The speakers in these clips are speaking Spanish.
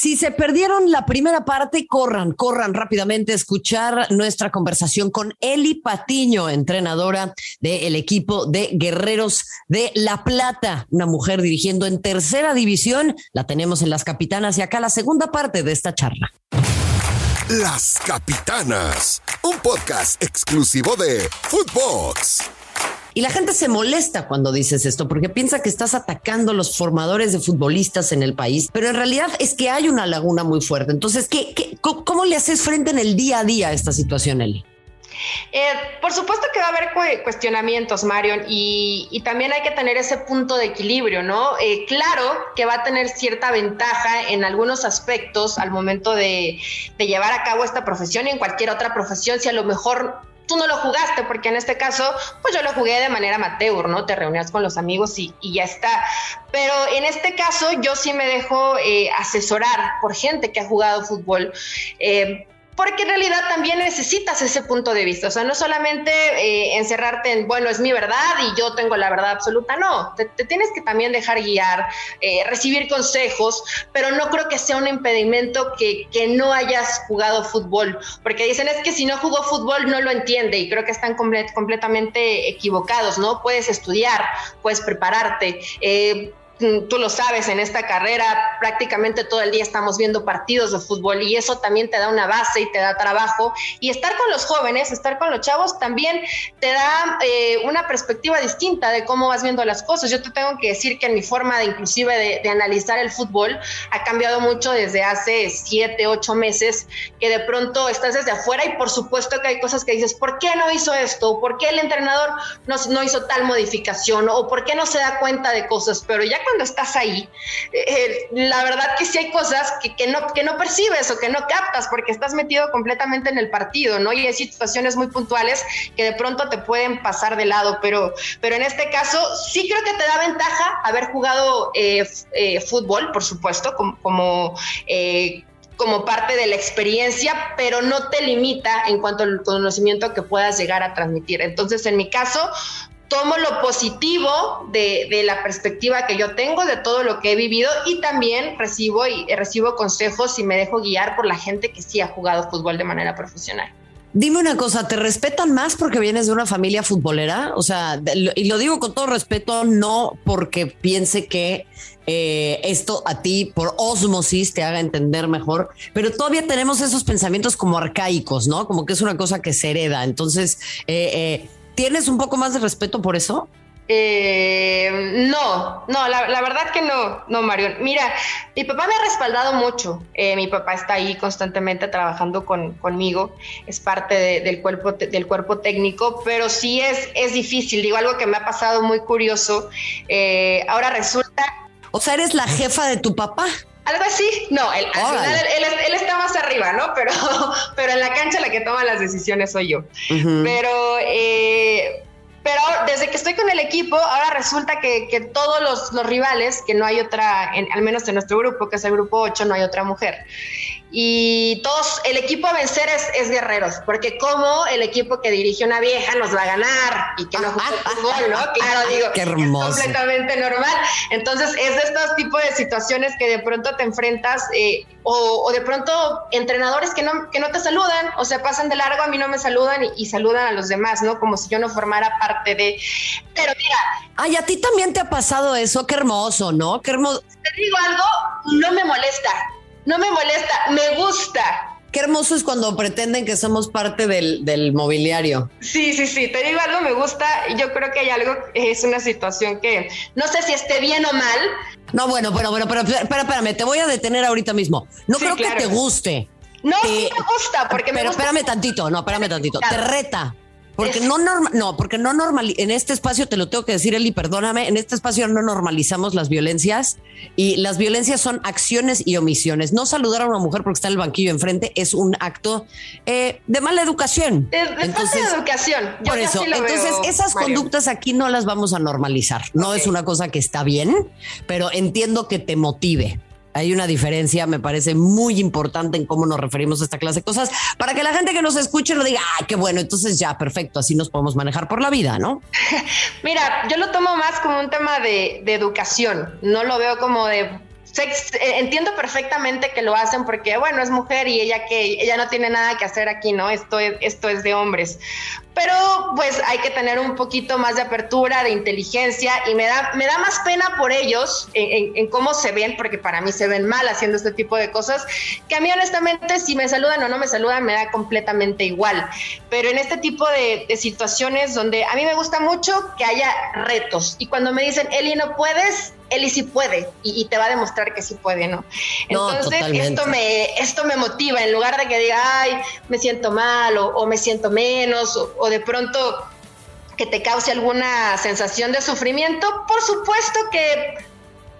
Si se perdieron la primera parte, corran, corran rápidamente a escuchar nuestra conversación con Eli Patiño, entrenadora del equipo de Guerreros de La Plata, una mujer dirigiendo en tercera división. La tenemos en las capitanas y acá la segunda parte de esta charla. Las Capitanas, un podcast exclusivo de Footbox. Y la gente se molesta cuando dices esto porque piensa que estás atacando a los formadores de futbolistas en el país, pero en realidad es que hay una laguna muy fuerte. Entonces, ¿qué, cómo le haces frente en el día a día a esta situación, Eli? Eh, por supuesto que va a haber cuestionamientos, Marion, y, también hay que tener ese punto de equilibrio, ¿no? Eh, claro que va a tener cierta ventaja en algunos aspectos al momento de llevar a cabo esta profesión y en cualquier otra profesión, si a lo mejor tú no lo jugaste, porque en este caso, pues yo lo jugué de manera amateur, ¿no? Te reunías con los amigos y, ya está. Pero en este caso, yo sí me dejo eh, asesorar por gente que ha jugado fútbol. Eh, porque en realidad también necesitas ese punto de vista, o sea, no solamente eh, encerrarte en, bueno, es mi verdad y yo tengo la verdad absoluta, no, te, tienes que también dejar guiar, eh, recibir consejos, pero no creo que sea un impedimento que, que, no hayas jugado fútbol, porque dicen es que si no jugó fútbol no lo entiende y creo que están completamente equivocados, ¿no? Puedes estudiar, puedes prepararte. Eh, tú lo sabes, en esta carrera prácticamente todo el día estamos viendo partidos de fútbol y eso también te da una base y te da trabajo. Y estar con los jóvenes, estar con los chavos también te da eh, una perspectiva distinta de cómo vas viendo las cosas. Yo te tengo que decir que en mi forma de inclusive de, analizar el fútbol ha cambiado mucho desde hace siete, ocho meses, que de pronto estás desde afuera y por supuesto que hay cosas que dices, ¿por qué no hizo esto? ¿Por qué el entrenador no, no hizo tal modificación? ¿O por qué no se da cuenta de cosas? Pero ya cuando estás ahí, eh, la verdad que sí hay cosas que, no, que no percibes o que no captas porque estás metido completamente en el partido, ¿no? Y hay situaciones muy puntuales que de pronto te pueden pasar de lado, pero, pero en este caso sí creo que te da ventaja haber jugado eh, eh, fútbol, por supuesto, como... como como parte de la experiencia, pero no te limita en cuanto al conocimiento que puedas llegar a transmitir. Entonces, en mi caso, tomo lo positivo de, la perspectiva que yo tengo, de todo lo que he vivido y también recibo, y recibo consejos y me dejo guiar por la gente que sí ha jugado fútbol de manera profesional. Dime una cosa, ¿te respetan más porque vienes de una familia futbolera? O sea, y lo digo con todo respeto, no porque piense que eh, esto a ti por osmosis te haga entender mejor, pero todavía tenemos esos pensamientos como arcaicos, ¿no? Como que es una cosa que se hereda. Entonces, eh, eh, ¿Tienes un poco más de respeto por eso? Eh, no, no, la, verdad que no, no, Mario. Mira, mi papá me ha respaldado mucho. Eh, mi papá está ahí constantemente trabajando conmigo, es parte del, cuerpo, del cuerpo técnico, pero sí es, es difícil. Digo, algo que me ha pasado muy curioso. Eh, ahora resulta... O sea, eres la jefa de tu papá. Algo así, no, él, él, está más arriba, ¿no? Pero, pero en la cancha la que toma las decisiones soy yo. Pero, eh, pero desde que estoy con el equipo, ahora resulta que, que todos los, los, rivales, que no hay otra, en, al menos en nuestro grupo, que es el grupo 8, no hay otra mujer y todos, el equipo a vencer es, guerreros, porque como el equipo que dirige una vieja nos va a ganar y que no juega fútbol, ¿no? Claro, digo, Qué hermoso. es completamente normal. Entonces, es de estos tipos de situaciones que de pronto te enfrentas eh, o, de pronto entrenadores que no, que no te saludan, o sea, pasan de largo, a mí no me saludan y, saludan a los demás, ¿no? Como si yo no formara parte de... Pero mira... Ay, a ti también te ha pasado eso, qué hermoso, ¿no? Qué hermoso. Te digo algo, no me molesta no me molesta, me gusta. Qué hermoso es cuando pretenden que somos parte del, mobiliario. Sí, sí, sí, te digo algo, me gusta. Yo creo que hay algo, es una situación que no sé si esté bien o mal. No, bueno, bueno, bueno, pero, pero espérame, te voy a detener ahorita mismo. No creo que te guste. No, sí me gusta, porque pero me gusta. espérame tantito, no, espérame tantito. Te reta. Porque no normal, no, porque no normal, en este espacio te lo tengo que decir, Eli, perdóname, en este espacio no normalizamos las violencias y las violencias son acciones y omisiones. No saludar a una mujer porque está en el banquillo enfrente es un acto eh, de mala educación. De, entonces, falta de educación. por eso, entonces esas conductas aquí no las vamos a normalizar. No es una cosa que está bien, pero entiendo que te motive. Hay una diferencia, me parece muy importante en cómo nos referimos a esta clase de cosas, para que la gente que nos escuche lo diga, ah, qué bueno, entonces ya, perfecto, así nos podemos manejar por la vida, ¿no? Mira, yo lo tomo más como un tema de, educación, no lo veo como de eh, entiendo perfectamente que lo hacen porque, bueno, es mujer y ella que ella no tiene nada que hacer aquí, ¿no? Esto es, esto es de hombres. Pero pues hay que tener un poquito más de apertura, de inteligencia y me da, me da más pena por ellos en, cómo se ven, porque para mí se ven mal haciendo este tipo de cosas, que a mí honestamente si me saludan o no me saludan me da completamente igual. Pero en este tipo de, de situaciones donde a mí me gusta mucho que haya retos y cuando me dicen, Eli, no puedes, Eli sí puede y, te va a demostrar que sí puede, ¿no? Entonces, esto, me, esto me motiva, en lugar de que diga, ay, me siento mal o, me siento menos o, de pronto que te cause alguna sensación de sufrimiento, por supuesto que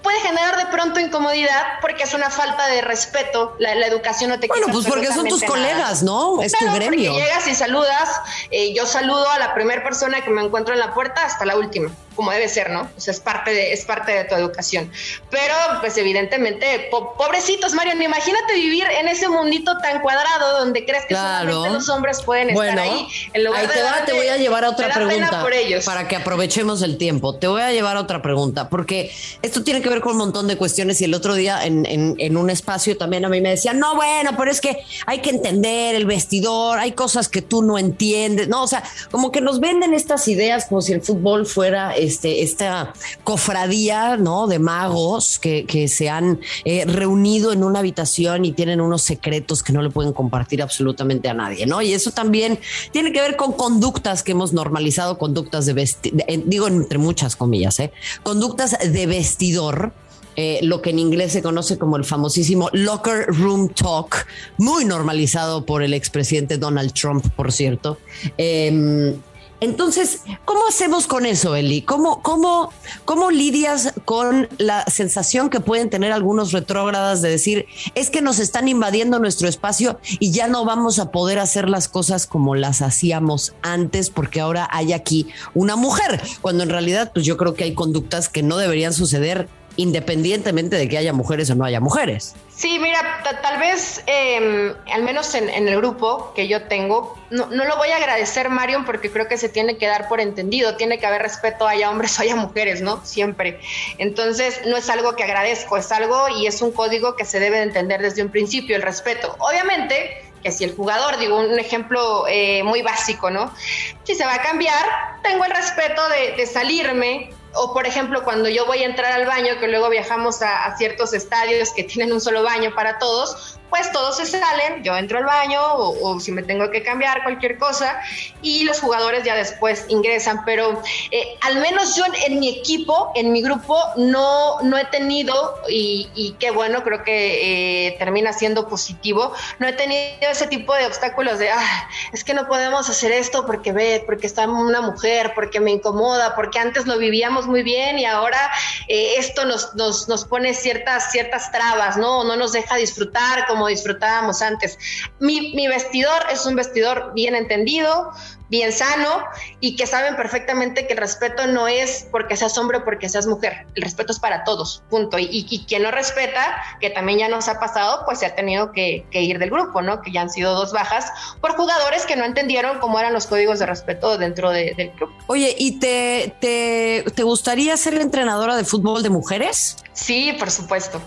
puede generar de pronto incomodidad porque es una falta de respeto. La, educación no te Bueno, pues porque son tus colegas, ¿no? Es tu gremio. llegas y saludas, eh, yo saludo a la primera persona que me encuentro en la puerta hasta la última como debe ser, ¿no? O sea, es parte de, es parte de tu educación. Pero, pues evidentemente, pobrecitos, Mario, imagínate vivir en ese mundito tan cuadrado donde crees que solamente los hombres pueden estar ahí. En lugar te, de te voy a llevar a otra pregunta por ellos. para que aprovechemos el tiempo. Te voy a llevar a otra pregunta, porque esto tiene que ver con un montón de cuestiones y el otro día en, en, en un espacio también a mí me decían, no, bueno, pero es que hay que entender el vestidor, hay cosas que tú no entiendes, no, o sea, como que nos venden estas ideas como si el fútbol fuera este, esta cofradía ¿no? de magos que, se han eh, reunido en una habitación y tienen unos secretos que no le pueden compartir absolutamente a nadie, ¿no? Y eso también tiene que ver con conductas que hemos normalizado, conductas de vestir, digo entre muchas comillas, ¿eh? conductas de vestidor. Eh, lo que en inglés se conoce como el famosísimo locker room talk, muy normalizado por el expresidente Donald Trump, por cierto. Em, entonces, ¿cómo hacemos con eso, Eli? ¿Cómo, cómo, ¿Cómo lidias con la sensación que pueden tener algunos retrógradas de decir, es que nos están invadiendo nuestro espacio y ya no vamos a poder hacer las cosas como las hacíamos antes porque ahora hay aquí una mujer? Cuando en realidad, pues yo creo que hay conductas que no deberían suceder independientemente de que haya mujeres o no haya mujeres. Sí, mira, tal vez, em, al menos en, el grupo que yo tengo, no, lo voy a agradecer, Marion, porque creo que se tiene que dar por entendido, tiene que haber respeto, haya hombres o haya mujeres, ¿no? Siempre. Entonces, no es algo que agradezco, es algo y es un código que se debe de entender desde un principio, el respeto. Obviamente, que si el jugador, digo, un ejemplo eh, muy básico, ¿no? Si se va a cambiar, tengo el respeto de salirme, o por ejemplo, cuando yo voy a entrar al baño, que luego viajamos a, ciertos estadios que tienen un solo baño para todos, pues todos se salen, yo entro al baño o, si me tengo que cambiar cualquier cosa y los jugadores ya después ingresan, pero eh, al menos yo en, mi equipo, en mi grupo, no, no he tenido, y, qué bueno, creo que eh, termina siendo positivo, no he tenido ese tipo de obstáculos de, ah, es que no podemos hacer esto porque ve, porque está una mujer, porque me incomoda, porque antes lo vivíamos muy bien y ahora eh, esto nos, nos, nos, pone ciertas, ciertas trabas, ¿no? No nos deja disfrutar como disfrutábamos antes. Mi, mi vestidor es un vestidor bien entendido, bien sano y que saben perfectamente que el respeto no es porque seas hombre o porque seas mujer, el respeto es para todos, punto. Y, quien no respeta, que también ya nos ha pasado, pues se ha tenido que, ir del grupo, ¿no? Que ya han sido dos bajas por jugadores que no entendieron cómo eran los códigos de respeto dentro del club. Oye, ¿y te, te, te, gustaría ser entrenadora de fútbol de mujeres? Sí, por supuesto.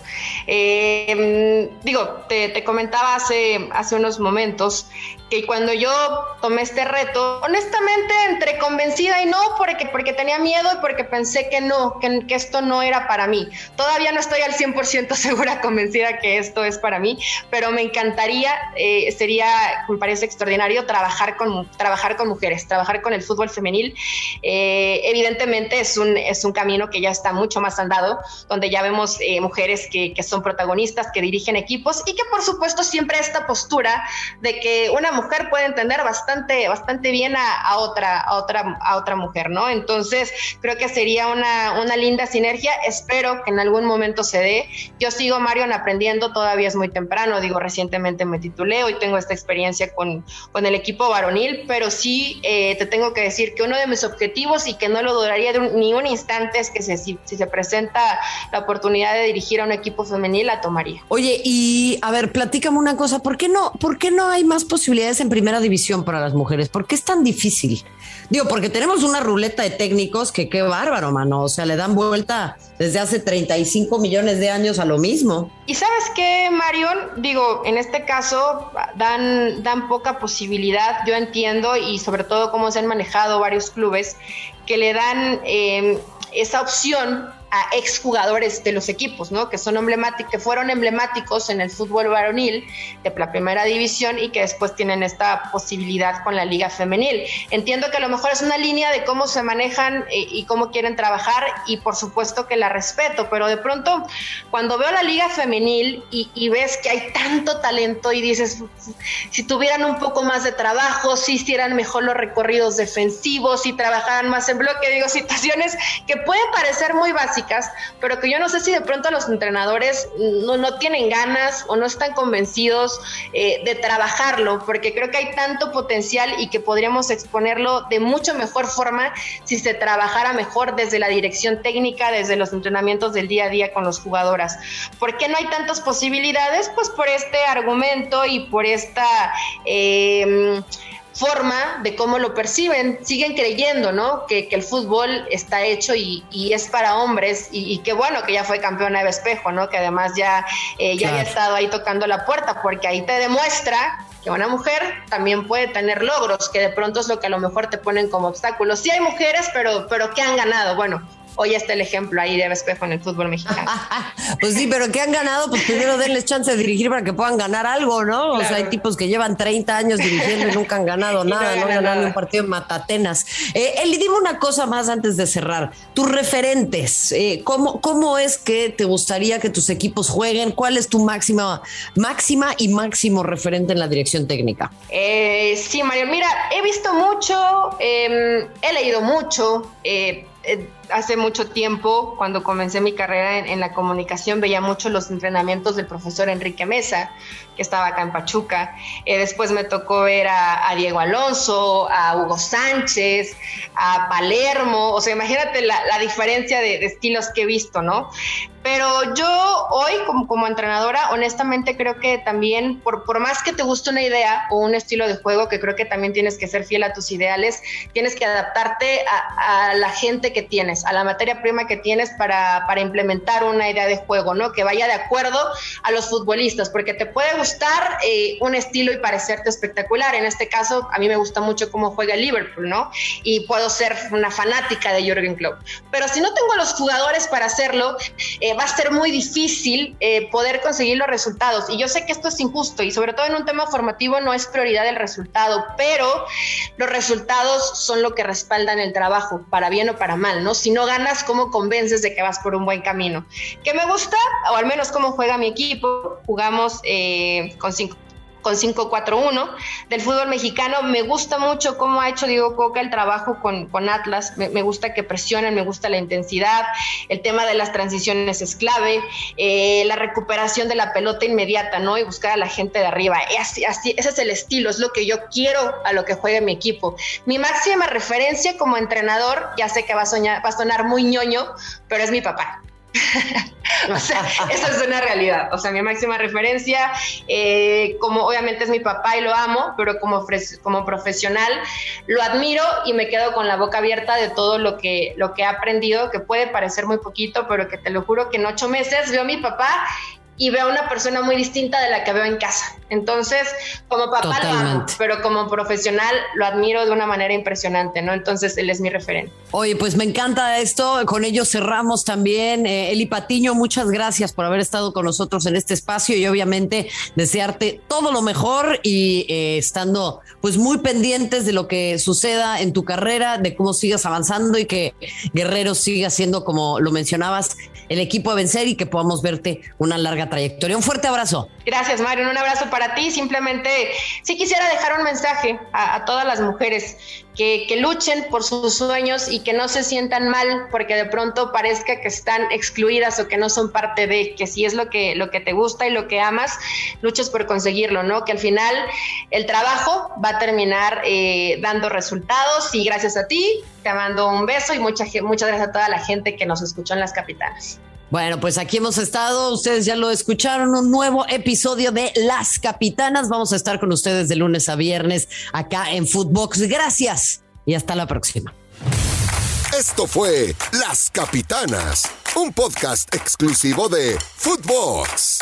Eh, digo, te, te, comentaba hace, hace unos momentos que cuando yo tomé este reto, honestamente, entre convencida y no, porque, porque tenía miedo y porque pensé que no, que, que esto no era para mí. Todavía no estoy al 100% segura, convencida que esto es para mí, pero me encantaría, eh, sería, me parece extraordinario, trabajar con, trabajar con mujeres, trabajar con el fútbol femenil. Eh, evidentemente es un, es un camino que ya está mucho más andado, donde ya vemos eh, mujeres que, que son protagonistas, que dirigen equipos y que por supuesto siempre esta postura de que una mujer mujer puede entender bastante, bastante bien a, otra, a, otra, a otra mujer, ¿no? Entonces, creo que sería una, una linda sinergia. Espero que en algún momento se dé. Yo sigo, Marion, aprendiendo, todavía es muy temprano. Digo, recientemente me titulé, hoy tengo esta experiencia con, con el equipo varonil, pero sí eh, te tengo que decir que uno de mis objetivos y que no lo dudaría de ni un instante es que si, si se presenta la oportunidad de dirigir a un equipo femenil, la tomaría. Oye, y a ver, platícame una cosa, ¿por qué no, por qué no hay más posibilidades? En primera división para las mujeres? ¿Por qué tan difícil? Digo, porque tenemos una ruleta de técnicos que qué bárbaro, mano. O sea, le dan vuelta desde hace 35 millones de años a lo mismo. Y sabes qué, Marion, digo, en este caso dan, dan poca posibilidad, yo entiendo, y sobre todo cómo se han manejado varios clubes, que le dan eh, esa opción a exjugadores de los equipos, ¿no? Que son emblemáticos, que fueron emblemáticos en el fútbol varonil de la primera división y que después tienen esta posibilidad con la liga femenil. Entiendo que a lo mejor es una línea de cómo se manejan eh, y cómo quieren trabajar y por supuesto que la respeto, pero de pronto cuando veo la liga femenil y, y ves que hay tanto talento y dices, si tuvieran un poco más de trabajo, si hicieran mejor los recorridos defensivos, si trabajaran más en bloque, digo, situaciones que pueden parecer muy básicas pero que yo no sé si de pronto los entrenadores no, no tienen ganas o no están convencidos eh, de trabajarlo, porque creo que hay tanto potencial y que podríamos exponerlo de mucho mejor forma si se trabajara mejor desde la dirección técnica, desde los entrenamientos del día a día con las jugadoras. ¿Por qué no hay tantas posibilidades? Pues por este argumento y por esta... Eh, forma de cómo lo perciben, siguen creyendo, ¿no? Que, el fútbol está hecho y, es para hombres y, qué bueno que ya fue campeona de espejo, ¿no? Que además ya, eh, ya había estado ahí tocando la puerta, porque ahí te demuestra que una mujer también puede tener logros, que de pronto es lo que a lo mejor te ponen como obstáculos. Sí hay mujeres, pero, pero ¿qué han ganado? Bueno, hoy está el ejemplo ahí de espejo en el fútbol mexicano. pues sí, pero ¿qué han ganado? Pues primero denles chance de dirigir para que puedan ganar algo, ¿no? O sea, hay tipos que llevan 30 años dirigiendo y nunca han ganado nada, no, han ganado un partido en Matatenas. Eh, Eli, dime una cosa más antes de cerrar. Tus referentes, eh, ¿cómo, ¿cómo es que te gustaría que tus equipos jueguen? ¿Cuál es tu máxima, máxima y máximo referente en la dirección técnica? Eh, sí, Mario, mira, he visto mucho, em, he leído mucho, eh, eh, hace mucho tiempo, cuando comencé mi carrera en, la comunicación, veía mucho los entrenamientos del profesor Enrique Mesa, que estaba acá en Pachuca. Eh, después me tocó ver a, Diego Alonso, a Hugo Sánchez, a Palermo. O sea, imagínate la, diferencia de, estilos que he visto, ¿no? Pero yo hoy, como, entrenadora, honestamente creo que también, por más que te guste una idea o un estilo de juego, que creo que también tienes que ser fiel a tus ideales, tienes que adaptarte a, la gente que tienes, a la materia prima que tienes para, para, implementar una idea de juego, ¿no? Que vaya de acuerdo a los futbolistas, porque te puede gustar eh, un estilo y parecerte espectacular. En este caso, a mí me gusta mucho cómo juega Liverpool, ¿no? Y puedo ser una fanática de Jürgen Klopp. Pero si no tengo los jugadores para hacerlo, eh, va a ser muy difícil eh, poder conseguir los resultados. Y yo sé que esto es injusto y sobre todo en un tema formativo no es prioridad el resultado, pero los resultados son lo que respaldan el trabajo, para bien o para mal, ¿no? Si no ganas, ¿cómo convences de que vas por un buen camino? ¿Qué me gusta? O al menos cómo juega mi equipo. Jugamos eh, con cinco con 5-4-1 del fútbol mexicano. Me gusta mucho cómo ha hecho Diego Coca el trabajo con, con Atlas. Me, gusta que presionen, me gusta la intensidad. El tema de las transiciones es clave. Eh, la recuperación de la pelota inmediata, ¿no? Y buscar a la gente de arriba. Así, así, ese es el estilo, es lo que yo quiero a lo que juegue mi equipo. Mi máxima referencia como entrenador, ya sé que va a, soñar, va a sonar muy ñoño, pero es mi papá. o sea, esa es una realidad. O sea, mi máxima referencia, eh, como obviamente es mi papá y lo amo, pero como, como profesional lo admiro y me quedo con la boca abierta de todo lo que, lo que he aprendido, que puede parecer muy poquito, pero que te lo juro que en ocho meses veo a mi papá y veo a una persona muy distinta de la que veo en casa. Entonces, como papá lo amo, pero como profesional lo admiro de una manera impresionante, ¿no? Entonces, él es mi referente. Oye, pues me encanta esto. Con ello cerramos también. Eh, Eli Patiño, muchas gracias por haber estado con nosotros en este espacio y obviamente desearte todo lo mejor y eh, estando pues muy pendientes de lo que suceda en tu carrera, de cómo sigas avanzando y que Guerrero siga siendo, como lo mencionabas, el equipo a vencer y que podamos verte una larga trayectoria. Un fuerte abrazo. Gracias, Mario. Un abrazo para ti. Simplemente, sí quisiera dejar un mensaje a, todas las mujeres que, que, luchen por sus sueños y que no se sientan mal porque de pronto parezca que están excluidas o que no son parte de, que si es lo que, lo que te gusta y lo que amas, luches por conseguirlo, ¿no? Que al final el trabajo va a terminar eh, dando resultados y gracias a ti te mando un beso y mucha, muchas gracias a toda la gente que nos escuchó en las capitanas. Bueno, pues aquí hemos estado, ustedes ya lo escucharon, un nuevo episodio de Las Capitanas. Vamos a estar con ustedes de lunes a viernes acá en Footbox. Gracias y hasta la próxima. Esto fue Las Capitanas, un podcast exclusivo de Footbox.